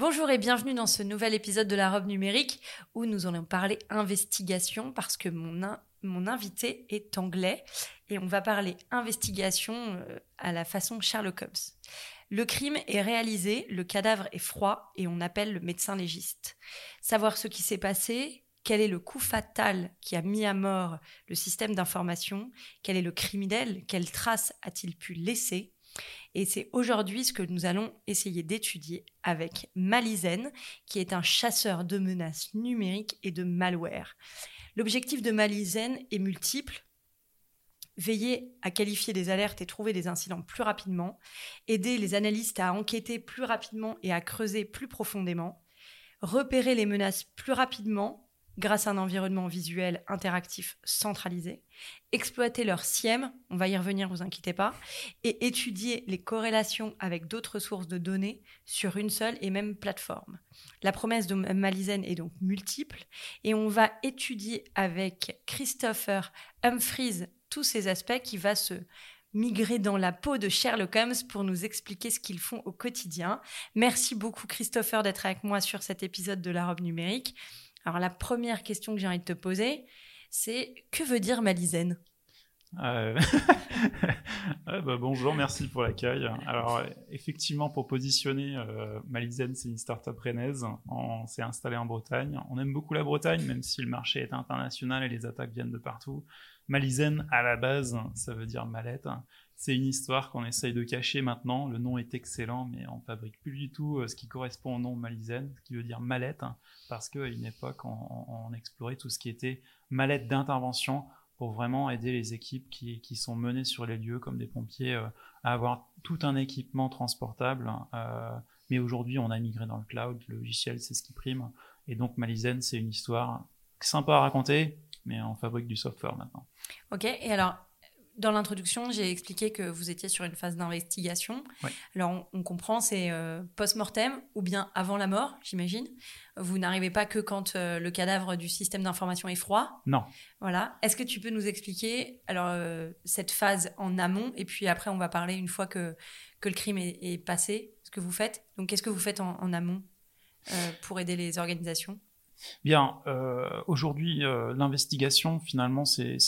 Bonjour et bienvenue dans ce nouvel épisode de la robe numérique où nous allons parler investigation parce que mon, mon invité est anglais et on va parler investigation euh, à la façon Sherlock Holmes. Le crime est réalisé, le cadavre est froid et on appelle le médecin légiste. Savoir ce qui s'est passé, quel est le coup fatal qui a mis à mort le système d'information, quel est le criminel, quelles traces a-t-il pu laisser, et c'est aujourd'hui ce que nous allons essayer d'étudier avec Malizen, qui est un chasseur de menaces numériques et de malware. L'objectif de Malizen est multiple. Veiller à qualifier des alertes et trouver des incidents plus rapidement, aider les analystes à enquêter plus rapidement et à creuser plus profondément, repérer les menaces plus rapidement grâce à un environnement visuel interactif centralisé, exploiter leur SIEM, on va y revenir, vous inquiétez pas, et étudier les corrélations avec d'autres sources de données sur une seule et même plateforme. La promesse de Malizen est donc multiple et on va étudier avec Christopher Humphries tous ces aspects qui va se migrer dans la peau de Sherlock Holmes pour nous expliquer ce qu'ils font au quotidien. Merci beaucoup Christopher d'être avec moi sur cet épisode de la robe numérique. Alors la première question que j'ai envie de te poser, c'est que veut dire Malizen euh... bah, bonjour, merci pour l'accueil. Alors effectivement, pour positionner, euh, Malizen, c'est une startup rennaise. On s'est installé en Bretagne. On aime beaucoup la Bretagne, même si le marché est international et les attaques viennent de partout. Malizen, à la base, ça veut dire mallette. C'est une histoire qu'on essaye de cacher maintenant. Le nom est excellent, mais on fabrique plus du tout euh, ce qui correspond au nom Malizen, ce qui veut dire mallette, hein, parce qu'à une époque, on, explorait tout ce qui était mallette d'intervention pour vraiment aider les équipes qui, sont menées sur les lieux, comme des pompiers, euh, à avoir tout un équipement transportable. Euh, mais aujourd'hui, on a migré dans le cloud, le logiciel, c'est ce qui prime. Et donc, Malizen, c'est une histoire sympa à raconter, mais on fabrique du software maintenant. Ok, et alors, dans l'introduction, j'ai expliqué que vous étiez sur une phase d'investigation. Alors, on, comprend, c'est euh, post-mortem ou bien avant la mort, j'imagine. Vous n'arrivez pas que quand euh, le cadavre du système d'information est froid. Non. Voilà. Est-ce que tu peux nous expliquer alors euh, cette phase en amont et puis après, on va parler une fois que, que le crime est, passé, ce que vous faites. Donc, qu'est-ce que vous faites en, en amont pour aider les organisations? Bien, aujourd'hui, l'investigation, finalement, c'est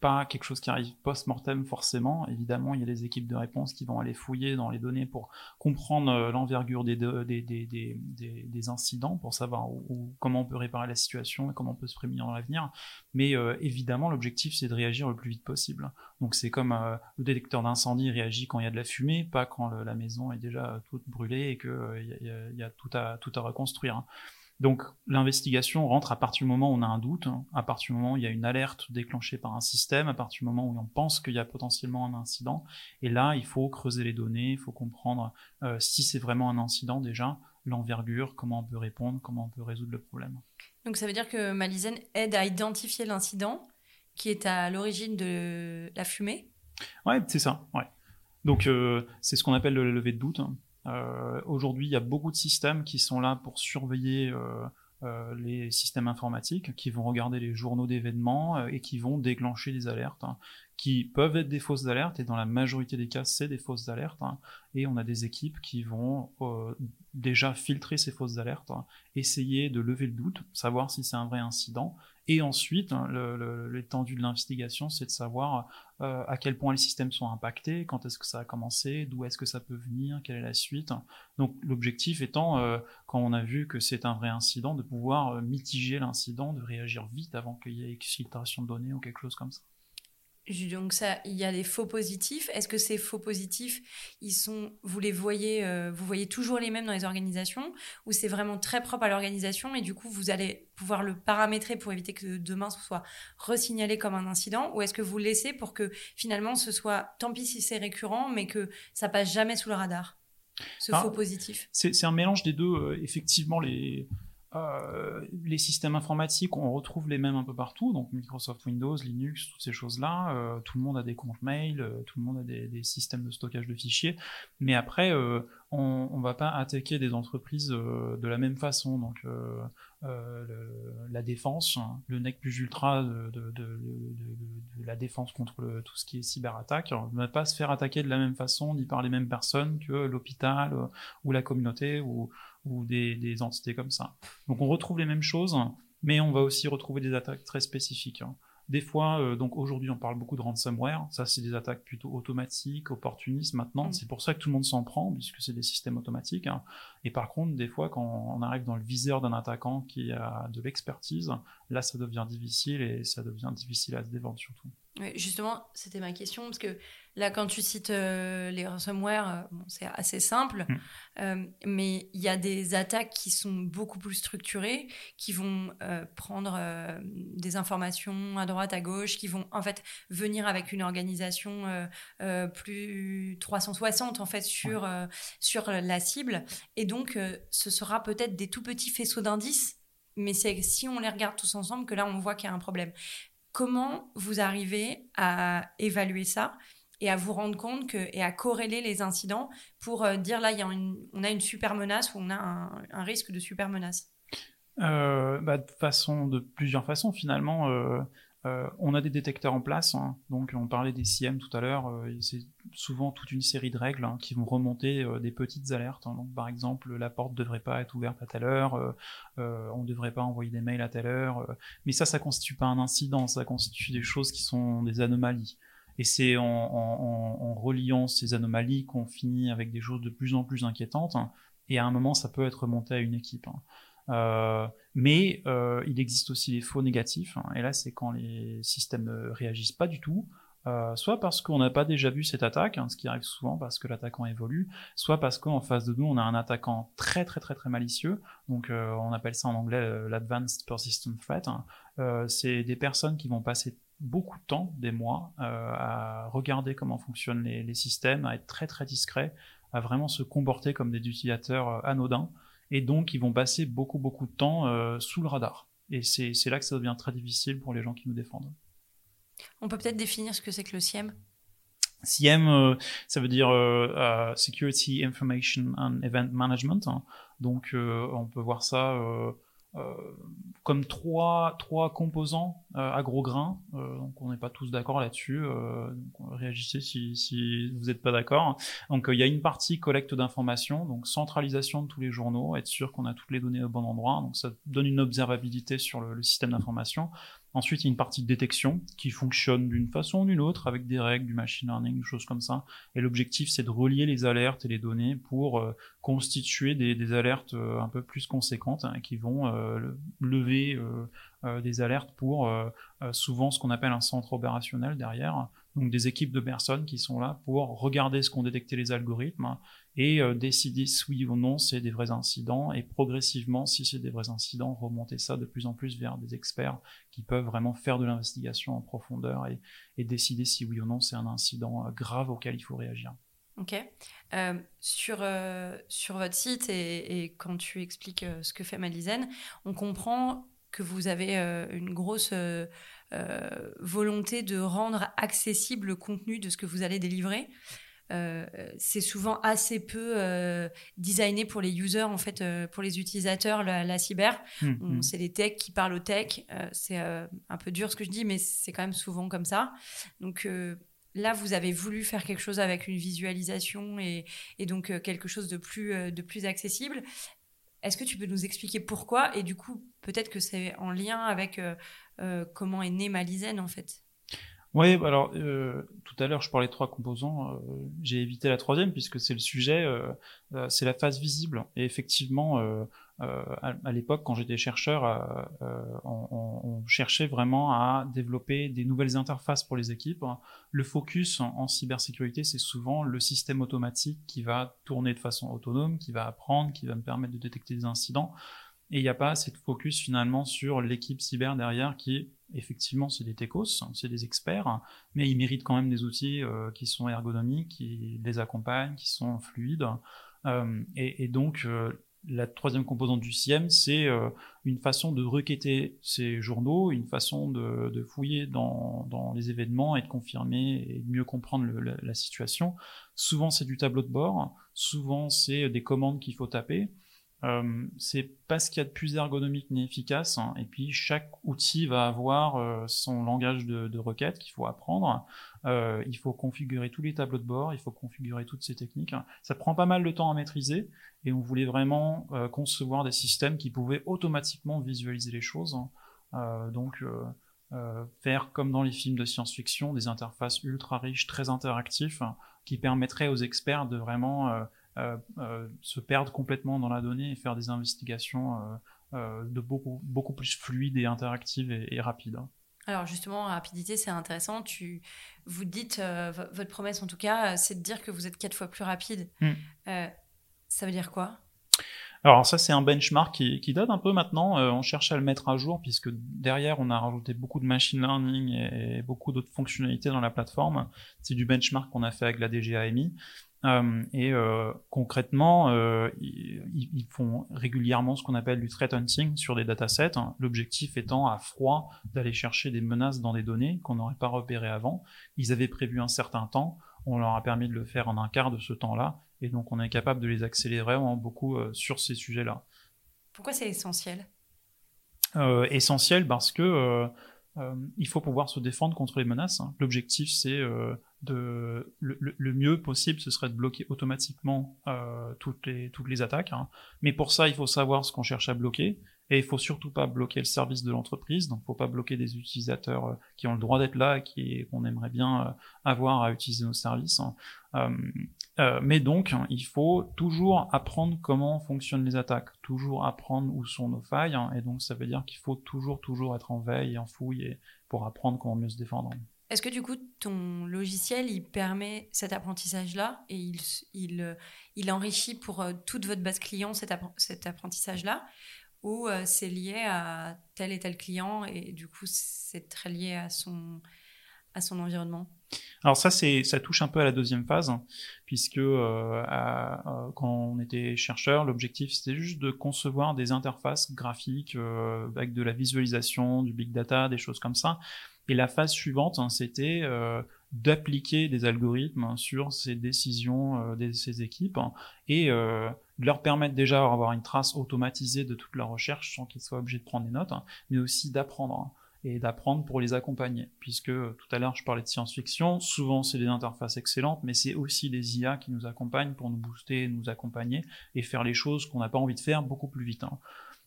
pas quelque chose qui arrive post-mortem forcément. Évidemment, il y a des équipes de réponse qui vont aller fouiller dans les données pour comprendre euh, l'envergure des, incidents, pour savoir comment on peut réparer la situation et comment on peut se prémunir dans l'avenir. Mais euh, évidemment, l'objectif, c'est de réagir le plus vite possible. Donc c'est comme euh, le détecteur d'incendie réagit quand il y a de la fumée, pas quand la maison est déjà toute brûlée et qu'il y, a tout à, tout à reconstruire. Donc l'investigation rentre à partir du moment où on a un doute, hein, à partir du moment où il y a une alerte déclenchée par un système, à partir du moment où on pense qu'il y a potentiellement un incident. Et là, il faut creuser les données, il faut comprendre euh, si c'est vraiment un incident déjà, l'envergure, comment on peut répondre, comment on peut résoudre le problème. Donc ça veut dire que Malizen aide à identifier l'incident qui est à l'origine de la fumée? Ouais, c'est ça. Ouais. Donc euh, c'est ce qu'on appelle le lever de doute. Hein. Euh, aujourd'hui, il y a beaucoup de systèmes qui sont là pour surveiller euh, euh, les systèmes informatiques, qui vont regarder les journaux d'événements et qui vont déclencher des alertes, hein, qui peuvent être des fausses alertes, et dans la majorité des cas, c'est des fausses alertes. Hein. et on a des équipes qui vont déjà filtrer ces fausses alertes, hein, essayer de lever le doute, savoir si c'est un vrai incident, et ensuite, hein, l'étendue de l'investigation, c'est de savoir euh, à quel point les systèmes sont impactés, quand est-ce que ça a commencé, d'où est-ce que ça peut venir, quelle est la suite. Donc l'objectif étant, euh, quand on a vu que c'est un vrai incident, de pouvoir euh, mitiger l'incident, de réagir vite avant qu'il y ait exfiltration de données ou quelque chose comme ça. Donc ça, il y a des faux positifs. Est-ce que ces faux positifs, ils sont, vous les voyez, euh, vous voyez toujours les mêmes dans les organisations, ou c'est vraiment très propre à l'organisation et du coup vous allez pouvoir le paramétrer pour éviter que demain ce soit resignalé comme un incident, ou est-ce que vous laissez pour que finalement ce soit, tant pis si c'est récurrent, mais que ça passe jamais sous le radar ce faux positif? C'est un mélange des deux. effectivement, les, euh, les systèmes informatiques, on retrouve les mêmes un peu partout, donc Microsoft Windows, Linux, toutes ces choses-là. Euh, tout le monde a des comptes mail, euh, tout le monde a des, systèmes de stockage de fichiers. Mais après, on ne va pas attaquer des entreprises de la même façon. Donc, la défense, le nec plus ultra de, la défense contre tout ce qui est cyberattaque, ne va pas se faire attaquer de la même façon ni par les mêmes personnes que l'hôpital ou la communauté ou ou des, entités comme ça. Donc on retrouve les mêmes choses, mais on va aussi retrouver des attaques très spécifiques. Hein. Des fois, euh, donc aujourd'hui on parle beaucoup de ransomware, ça c'est des attaques plutôt automatiques, opportunistes maintenant, mm. c'est pour ça que tout le monde s'en prend, puisque c'est des systèmes automatiques. Hein. Et par contre, des fois quand on arrive dans le viseur d'un attaquant qui a de l'expertise, là ça devient difficile et ça devient difficile à se défendre surtout. Justement, c'était ma question, parce que Là, quand tu cites euh, les ransomware, euh, bon, c'est assez simple, mm. euh, mais il y a des attaques qui sont beaucoup plus structurées, qui vont prendre des informations à droite, à gauche, qui vont en fait venir avec une organisation plus 360 en fait sur, sur la cible. Et donc, ce sera peut-être des tout petits faisceaux d'indices, mais c'est si on les regarde tous ensemble que là, on voit qu'il y a un problème. Comment vous arrivez à évaluer ça et à vous rendre compte que, et à corréler les incidents pour euh, dire là, y a une, on a une super menace ou on a un, risque de super menace? Euh, bah, de, façon, de plusieurs façons finalement. Euh, on a des détecteurs en place, hein. donc on parlait des CM tout à l'heure, c'est souvent toute une série de règles hein, qui vont remonter des petites alertes. Hein. donc par exemple, la porte ne devrait pas être ouverte à telle heure, on ne devrait pas envoyer des mails à telle heure, mais ça, ça constitue pas un incident, ça constitue des choses qui sont des anomalies. Et c'est en, reliant ces anomalies qu'on finit avec des choses de plus en plus inquiétantes. Et à un moment, ça peut être remonté à une équipe. Hein. Euh, mais euh, il existe aussi les faux négatifs. Hein. et là, c'est quand les systèmes ne réagissent pas du tout. Euh, soit parce qu'on n'a pas déjà vu cette attaque, ce qui arrive souvent parce que l'attaquant évolue, soit parce qu'en face de nous on a un attaquant très très très très malicieux, donc on appelle ça en anglais l'advanced persistent threat. c'est des personnes qui vont passer beaucoup de temps, des mois, euh, à regarder comment fonctionnent les, systèmes, à être très très discret, à vraiment se comporter comme des utilisateurs euh, anodins, et donc ils vont passer beaucoup beaucoup de temps euh, sous le radar. Et c'est là que ça devient très difficile pour les gens qui nous défendent. On peut peut-être définir ce que c'est que le SIEM SIEM, ça veut dire Security Information and Event Management. Hein. Donc on peut voir ça euh, comme trois, trois composants euh, à gros grains. Euh, donc on n'est pas tous d'accord là-dessus. réagissez si, si vous n'êtes pas d'accord. Donc il y a une partie collecte d'informations, donc centralisation de tous les journaux, être sûr qu'on a toutes les données au bon endroit. Donc ça donne une observabilité sur le, le système d'information. Ensuite, il y a une partie de détection qui fonctionne d'une façon ou d'une autre avec des règles, du machine learning, des choses comme ça. Et l'objectif, c'est de relier les alertes et les données pour euh, constituer des, alertes euh, un peu plus conséquentes hein, qui vont euh, lever des alertes pour souvent ce qu'on appelle un centre opérationnel derrière. Donc des équipes de personnes qui sont là pour regarder ce qu'ont détecté les algorithmes et euh, décider si oui ou non c'est des vrais incidents et progressivement, si c'est des vrais incidents, remonter ça de plus en plus vers des experts qui peuvent vraiment faire de l'investigation en profondeur et, décider si oui ou non c'est un incident euh, grave auquel il faut réagir. Ok. Euh, sur, sur votre site et, quand tu expliques ce que fait Malizen, on comprend que vous avez une grosse volonté de rendre accessible le contenu de ce que vous allez délivrer. Euh, c'est souvent assez peu euh, designé pour les users, en fait, euh, pour les utilisateurs, la, cyber. Mmh, mmh. C'est les techs qui parlent aux techs. c'est un peu dur ce que je dis, mais c'est quand même souvent comme ça. Donc là, vous avez voulu faire quelque chose avec une visualisation et, et donc quelque chose de plus, de plus accessible. Est-ce que tu peux nous expliquer pourquoi? Et du coup, peut-être que c'est en lien avec comment est né Malizen, en fait. Oui, alors euh, tout à l'heure je parlais de trois composants, euh, j'ai évité la troisième puisque c'est le sujet, euh, c'est la phase visible. Et effectivement, à, l'époque quand j'étais chercheur, on, cherchait vraiment à développer des nouvelles interfaces pour les équipes. Le focus en cybersécurité, c'est souvent le système automatique qui va tourner de façon autonome, qui va apprendre, qui va me permettre de détecter des incidents. Et il n'y a pas assez de focus finalement sur l'équipe cyber derrière qui, effectivement, c'est des techos, c'est des experts, mais ils méritent quand même des outils euh, qui sont ergonomiques, qui les accompagnent, qui sont fluides. et, donc, la troisième composante du CIEM, c'est une façon de requêter ces journaux, une façon de, fouiller dans, les événements et de confirmer et de mieux comprendre la, situation. Souvent, c'est du tableau de bord, souvent, c'est des commandes qu'il faut taper. Euh, c'est pas ce qu'il y a de plus ergonomique ni efficace. Hein. Et puis chaque outil va avoir euh, son langage de, requête qu'il faut apprendre. Euh, il faut configurer tous les tableaux de bord, il faut configurer toutes ces techniques. Ça prend pas mal de temps à maîtriser et on voulait vraiment concevoir des systèmes qui pouvaient automatiquement visualiser les choses. Hein. donc faire comme dans les films de science-fiction, des interfaces ultra riches, très interactifs, qui permettraient aux experts de vraiment se perdre complètement dans la donnée et faire des investigations euh, de beaucoup, beaucoup plus fluides et interactives et, rapides. Alors justement, rapidité, c'est intéressant. Tu, vous dites, votre promesse en tout cas, c'est de dire que vous êtes quatre fois plus rapide. Hmm. ça veut dire quoi? Alors ça c'est un benchmark qui, date un peu maintenant, on cherche à le mettre à jour puisque derrière on a rajouté beaucoup de machine learning et, beaucoup d'autres fonctionnalités dans la plateforme. C'est du benchmark qu'on a fait avec la DGAMI. Euh, et euh, concrètement, euh, ils, font régulièrement ce qu'on appelle du threat hunting sur des datasets. Hein. L'objectif étant à froid d'aller chercher des menaces dans des données qu'on n'aurait pas repérées avant. Ils avaient prévu un certain temps, on leur a permis de le faire en un quart de ce temps-là, et donc on est capable de les accélérer vraiment beaucoup sur ces sujets-là. Pourquoi c'est essentiel? Essentiel parce que il faut pouvoir se défendre contre les menaces. Hein. L'objectif, c'est de le, mieux possible, ce serait de bloquer automatiquement euh, toutes, les, toutes les attaques. Hein. Mais pour ça, il faut savoir ce qu'on cherche à bloquer. Et il faut surtout pas bloquer le service de l'entreprise. Donc, faut pas bloquer des utilisateurs euh, qui ont le droit d'être là et qui qu'on aimerait bien euh, avoir à utiliser nos services. Hein. Mais donc, il faut toujours apprendre comment fonctionnent les attaques, toujours apprendre où sont nos failles. Hein. Et donc, ça veut dire qu'il faut toujours, toujours être en veille en fouille pour apprendre comment mieux se défendre. Est-ce que du coup, ton logiciel, il permet cet apprentissage-là et il, il, euh, il, enrichit pour euh, toute votre base client cet, apprentissage-là? Ou euh, c'est lié à tel et tel client et du coup, c'est très lié à son, à son environnement. Alors ça, c'est, ça touche un peu à la deuxième phase, hein, puisque quand on était chercheur, l'objectif c'était juste de concevoir des interfaces graphiques avec de la visualisation, du big data, des choses comme ça, et la phase suivante, hein, c'était euh, d'appliquer des algorithmes hein, sur ces décisions euh, de ces équipes hein, et euh, de leur permettre déjà d'avoir une trace automatisée de toute leur recherche sans qu'ils soient obligés de prendre des notes, mais aussi d'apprendre et d'apprendre pour les accompagner. Puisque tout à l'heure, je parlais de science-fiction, souvent c'est des interfaces excellentes, mais c'est aussi des IA qui nous accompagnent pour nous booster, nous accompagner et faire les choses qu'on n'a pas envie de faire beaucoup plus vite.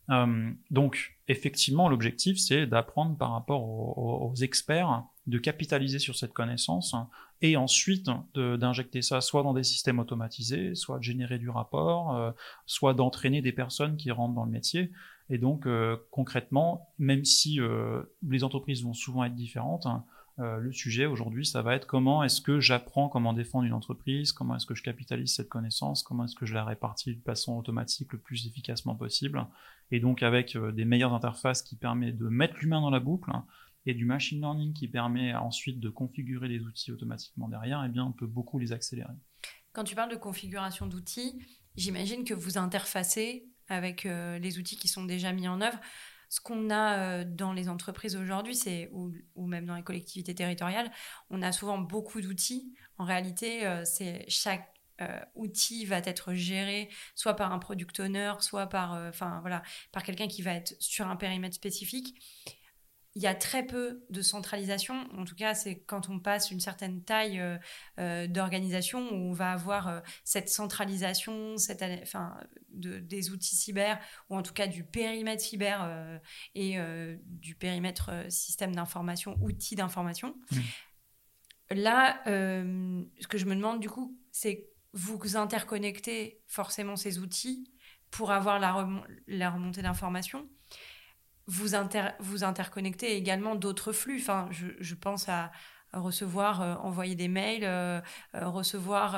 Euh, donc, effectivement, l'objectif, c'est d'apprendre par rapport aux, experts, de capitaliser sur cette connaissance, et ensuite d'injecter ça soit dans des systèmes automatisés, soit de générer du rapport, euh, soit d'entraîner des personnes qui rentrent dans le métier. Et donc, euh, concrètement, même si les entreprises vont souvent être différentes, hein, le sujet aujourd'hui, ça va être comment est-ce que j'apprends comment défendre une entreprise, comment est-ce que je capitalise cette connaissance, comment est-ce que je la répartis de façon automatique le plus efficacement possible et donc avec euh, des meilleures interfaces qui permettent de mettre l'humain dans la boucle hein, et du machine learning qui permet ensuite de configurer les outils automatiquement derrière, eh bien on peut beaucoup les accélérer. Quand tu parles de configuration d'outils, j'imagine que vous interfacez avec euh, les outils qui sont déjà mis en œuvre. Ce qu'on a euh, dans les entreprises aujourd'hui, c'est ou, même dans les collectivités territoriales, on a souvent beaucoup d'outils. En réalité, c'est chaque euh, outil va être géré soit par un product owner, soit par, euh, voilà, par quelqu'un qui va être sur un périmètre spécifique. Il y a très peu de centralisation. En tout cas, c'est quand on passe une certaine taille euh, d'organisation où on va avoir cette centralisation, cette, enfin, de, des outils cyber ou en tout cas du périmètre cyber et du périmètre système d'information, outils d'information. Mmh. Là, ce que je me demande du coup, c'est vous interconnectez forcément ces outils pour avoir la, remontée d'informations. Vous, vous interconnectez également d'autres flux. Enfin, je, pense à recevoir, euh, envoyer des mails, euh, euh, recevoir,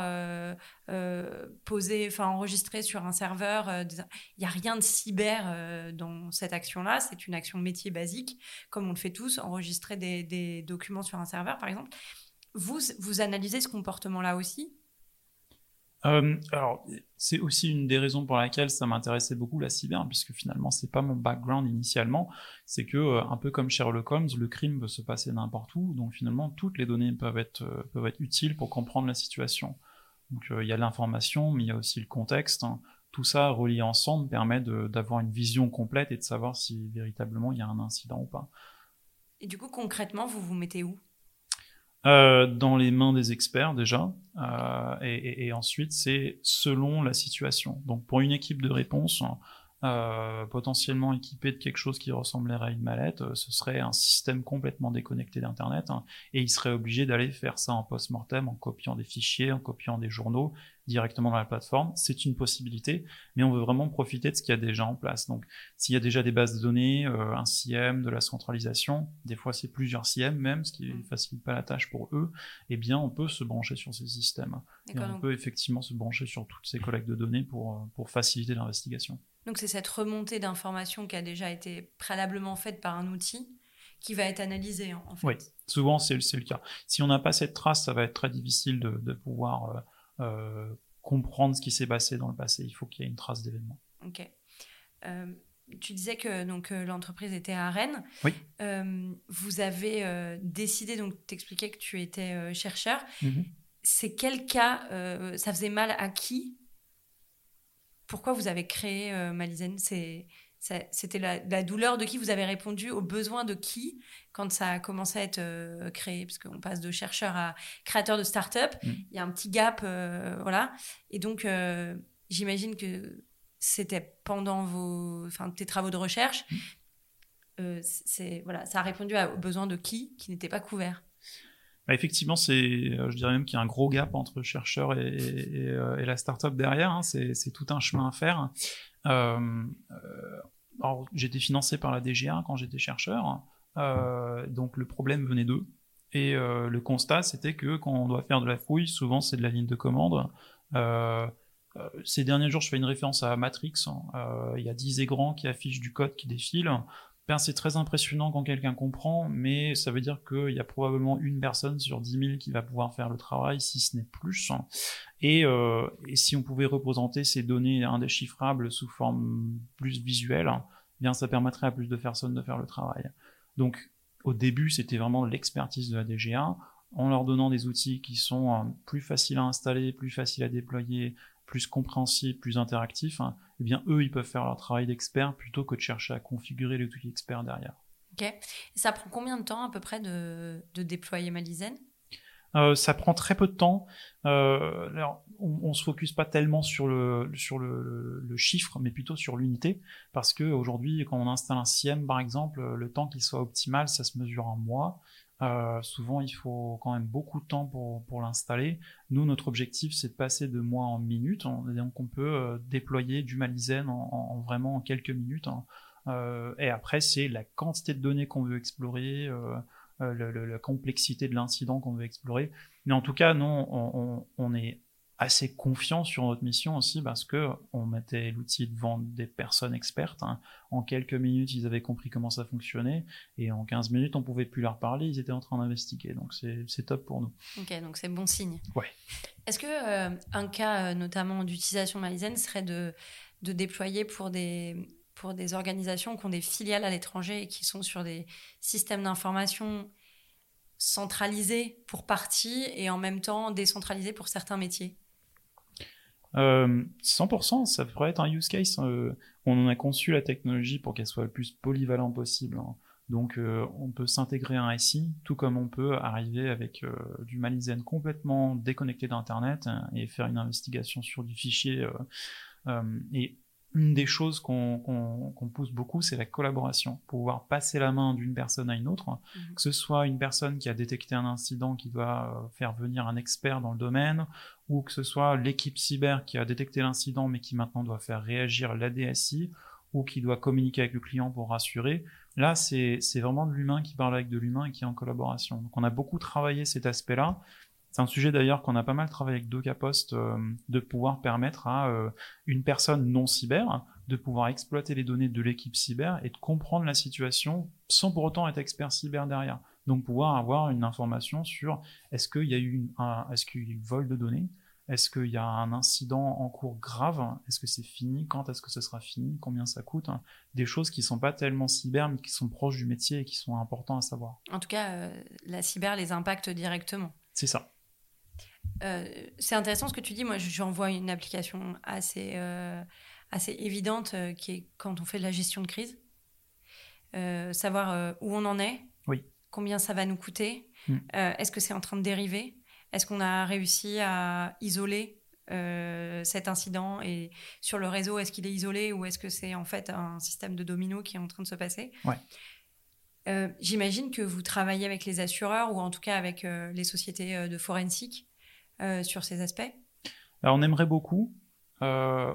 poser, enfin enregistrer sur un serveur. Il n'y a rien de cyber dans cette action-là. C'est une action métier basique, comme on le fait tous, enregistrer des, documents sur un serveur, par exemple. Vous analysez ce comportement-là aussi? Euh, alors, c'est aussi une des raisons pour laquelle ça m'intéressait beaucoup la cyber, puisque finalement, c'est pas mon background initialement. C'est que, euh, un peu comme Sherlock Holmes, le crime peut se passer n'importe où, donc finalement, toutes les données peuvent être, euh, peuvent être utiles pour comprendre la situation. Donc, il y a l'information, mais il y a aussi le contexte. Hein. Tout ça relié ensemble permet d'avoir une vision complète et de savoir si véritablement il y a un incident ou pas. Et du coup, concrètement, vous vous mettez où? Euh, dans les mains des experts déjà, euh, et, et, ensuite c'est selon la situation. Donc pour une équipe de réponse, euh, potentiellement équipé de quelque chose qui ressemblerait à une mallette, euh, ce serait un système complètement déconnecté d'Internet, hein, et il serait obligé d'aller faire ça en post-mortem, en copiant des fichiers, en copiant des journaux directement dans la plateforme. C'est une possibilité, mais on veut vraiment profiter de ce qu'il y a déjà en place. Donc, s'il y a déjà des bases de données, euh, un CIEM, de la centralisation, des fois c'est plusieurs CIEM même, ce qui ne mmh. facilite pas la tâche pour eux, eh bien, on peut se brancher sur ces systèmes. Et on peut effectivement se brancher sur toutes ces collectes de données pour, pour faciliter l'investigation. Donc c'est cette remontée d'informations qui a déjà été préalablement faite par un outil qui va être analysé en fait. Oui, souvent c'est le cas. Si on n'a pas cette trace, ça va être très difficile de, pouvoir euh, euh, comprendre ce qui s'est passé dans le passé. Il faut qu'il y ait une trace d'événement. Ok. Euh, tu disais que donc l'entreprise était à Rennes. Oui. vous avez décidé donc t'expliquais que tu étais chercheur. Mm-hmm. C'est quel cas Ça faisait mal à qui? Pourquoi vous avez créé euh, Malizen? C'était la, douleur de qui vous avez répondu aux besoins de qui quand ça a commencé à être euh, créé? Parce qu'on passe de chercheur à créateur de start-up. Mm. Il y a un petit gap, euh, voilà. Et donc, j'imagine que c'était pendant vos, enfin, tes travaux de recherche. Mm. c'est voilà, ça a répondu aux besoins de qui qui n'était pas couvert. Bah, effectivement, c'est, euh, je dirais même qu'il y a un gros gap entre et, euh, et la startup derrière. Hein. C'est, tout un chemin à faire. Euh, j'étais financé par la DGA quand j'étais chercheur, donc le problème venait d'eux. Et le constat, c'était que quand on doit faire de la fouille, souvent c'est de la ligne de commande. ces derniers jours, je fais une référence à Matrix. Il y a 10 écrans qui affichent du code qui défile c'est très impressionnant quand quelqu'un comprend, mais ça veut dire qu'il y a probablement une personne sur 10 000 qui va pouvoir faire le travail, si ce n'est plus. Et, euh, et, si on pouvait représenter ces données indéchiffrables sous forme plus visuelle, eh bien ça permettrait à plus de personnes de faire le travail. Donc au début, c'était vraiment l'expertise de la DGA, en leur donnant des outils qui sont euh, plus faciles à installer, plus faciles à déployer, plus compréhensible, plus interactif, hein, eh bien eux, ils peuvent faire leur travail d'expert plutôt que de chercher à configurer les outils experts derrière. Ok. ça prend combien de temps à peu près de, déployer Malizen euh, ça prend très peu de temps. Euh, alors, on, ne se focus pas tellement sur le sur le, chiffre, mais plutôt sur l'unité, parce que aujourd'hui, quand on installe un CIEM, par exemple, le temps qu'il soit optimal, ça se mesure en mois. Euh, souvent, il faut quand même beaucoup de temps pour, pour l'installer. Nous, notre objectif, c'est de passer de mois en minutes. donc, on peut euh, déployer du Malizen en, en, vraiment en quelques minutes. Hein. Euh, et après, c'est la quantité de données qu'on veut explorer, la complexité de l'incident qu'on veut explorer. Mais en tout cas, non, on, on est assez confiant sur notre mission aussi parce que on mettait l'outil devant des personnes expertes. Hein. En quelques minutes, ils avaient compris comment ça fonctionnait et en 15 minutes, on pouvait plus leur parler. Ils étaient en train d'investiguer. Donc c'est top pour nous. Ok, donc c'est bon signe. Ouais. Est-ce que euh, un cas euh, notamment d'utilisation Malizen serait de, de déployer pour des pour des organisations qui ont des filiales à l'étranger et qui sont sur des systèmes d'information centralisés pour partie et en même temps décentralisés pour certains métiers? 100%, euh, ça pourrait être un use case. Euh, on en a conçu la technologie pour qu'elle soit le plus polyvalent possible. Hein. Donc euh, on peut s'intégrer à un SI, tout comme on peut arriver avec du Malizen complètement déconnecté d'Internet hein, et faire une investigation sur du fichier. et une des choses qu'on pousse beaucoup, c'est la collaboration. Pouvoir passer la main d'une personne à une autre, mhm. que ce soit une personne qui a détecté un incident qui doit faire venir un expert dans le domaine, ou que ce soit l'équipe cyber qui a détecté l'incident mais qui maintenant doit faire réagir l'ADSI, ou qui doit communiquer avec le client pour rassurer. Là, c'est vraiment de l'humain qui parle avec de l'humain et qui est en collaboration. Donc on a beaucoup travaillé cet aspect-là. C'est un sujet d'ailleurs qu'on a pas mal travaillé avec DocaPost, euh, de pouvoir permettre à euh, une personne non cyber de pouvoir exploiter les données de l'équipe cyber et de comprendre la situation sans pour autant être expert cyber derrière. Donc pouvoir avoir une information sur est-ce qu'il y a eu un, vol de données, Est-ce qu'il y a un incident en cours grave? Est-ce que c'est fini? Quand est-ce que ce sera fini? Combien ça coûte? Des choses qui sont pas tellement cyber, mais qui sont proches du métier et qui sont importants à savoir. En tout cas, euh, la cyber les impacte directement. C'est ça. Euh, c'est intéressant ce que tu dis. Moi, j'envoie une application assez, euh, assez évidente qui est quand on fait de la gestion de crise. savoir où on en est, oui. combien ça va nous coûter, Mm. est-ce que c'est en train de dériver? Est-ce qu'on a réussi à isoler euh, cet incident et sur le réseau, est-ce qu'il est isolé ou est-ce que c'est en fait un système de domino qui est en train de se passer ouais. Euh, j'imagine que vous travaillez avec les assureurs ou en tout cas avec euh, les sociétés de forensique sur ces aspects? Alors, on aimerait beaucoup.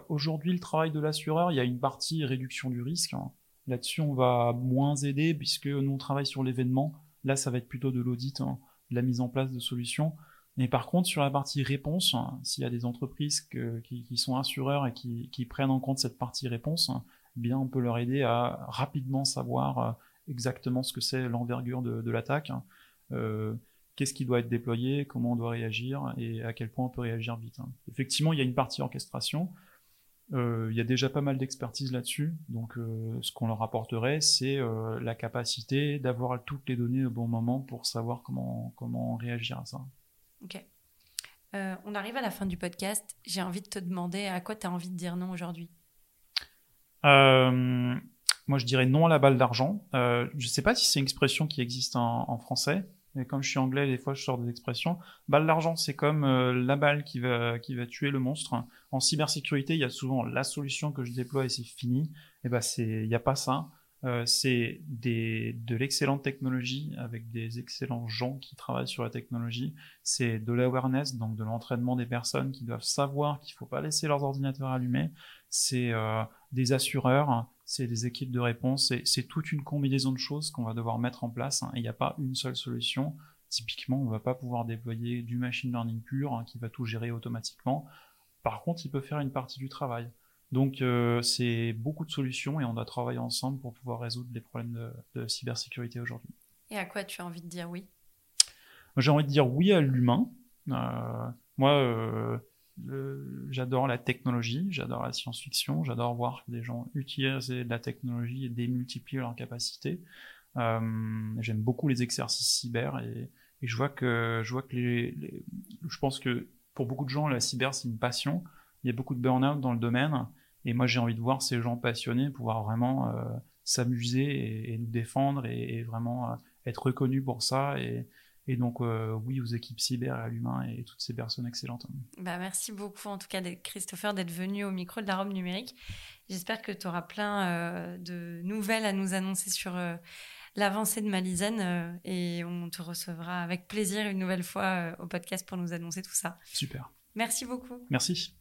Aujourd'hui, le travail de l'assureur, il y a une partie réduction du risque. Hein. Là-dessus, on va moins aider puisque nous on travaille sur l'événement. Là, ça va être plutôt de l'audit, hein, de la mise en place de solutions. Mais par contre, sur la partie réponse, s'il y a des entreprises qui, sont assureurs et qui, prennent en compte cette partie réponse, eh bien on peut leur aider à rapidement savoir euh, exactement ce que c'est l'envergure de, l'attaque, euh, qu'est-ce qui doit être déployé, comment on doit réagir et à quel point on peut réagir vite. Effectivement, il y a une partie orchestration. Euh, il y a déjà pas mal d'expertise là-dessus, donc ce qu'on leur apporterait, c'est la capacité d'avoir toutes les données au bon moment pour savoir comment réagir à ça. Ok. Euh, on arrive à la fin du podcast. J'ai envie de te demander à quoi tu as envie de dire non aujourd'hui? Euh, moi, je dirais non à la balle d'argent. Euh, je ne sais pas si c'est une expression qui existe en, français. Mais comme je suis anglais, des fois, je sors des expressions. Balle d'argent, c'est comme la balle qui va, qui va tuer le monstre. En cybersécurité, il y a souvent la solution que je déploie et c'est fini. Et eh ben, il n'y a pas ça. Euh, c'est de l'excellente technologie avec des excellents gens qui travaillent sur la technologie. C'est de l'awareness, donc de l'entraînement des personnes qui doivent savoir qu'il ne faut pas laisser leurs ordinateurs allumés. C'est euh, des assureurs, c'est des équipes de réponse, c'est toute une combinaison de choses qu'on va devoir mettre en place. Hein. Il n'y a pas une seule solution. Typiquement, on ne va pas pouvoir déployer du machine learning pur hein, qui va tout gérer automatiquement. Par contre, il peut faire une partie du travail. Donc euh, c'est beaucoup de solutions et on doit travailler ensemble pour pouvoir résoudre les problèmes de, cybersécurité aujourd'hui. Et à quoi tu as envie de dire oui? J'ai envie de dire oui à l'humain. Euh, moi, euh, j'adore la technologie, j'adore la science-fiction, j'adore voir que des gens utilisent la technologie et démultiplient leurs capacités. J'aime beaucoup les exercices cyber et, je vois que je vois que les, je pense que pour beaucoup de gens la cyber c'est une passion il y a beaucoup de burn-out dans le domaine. Et moi, j'ai envie de voir ces gens passionnés pouvoir vraiment euh, s'amuser et, nous défendre et, vraiment euh, être reconnus pour ça. Et, donc, euh, oui, aux équipes cyber, à l'humain et toutes ces personnes excellentes. Bah, merci beaucoup, en tout cas, Christopher, d'être venu au micro de la robe numérique. J'espère que tu auras plein de nouvelles à nous annoncer sur l'avancée de Malizen et on te recevra avec plaisir une nouvelle fois au podcast pour nous annoncer tout ça. Super. Merci beaucoup. Merci.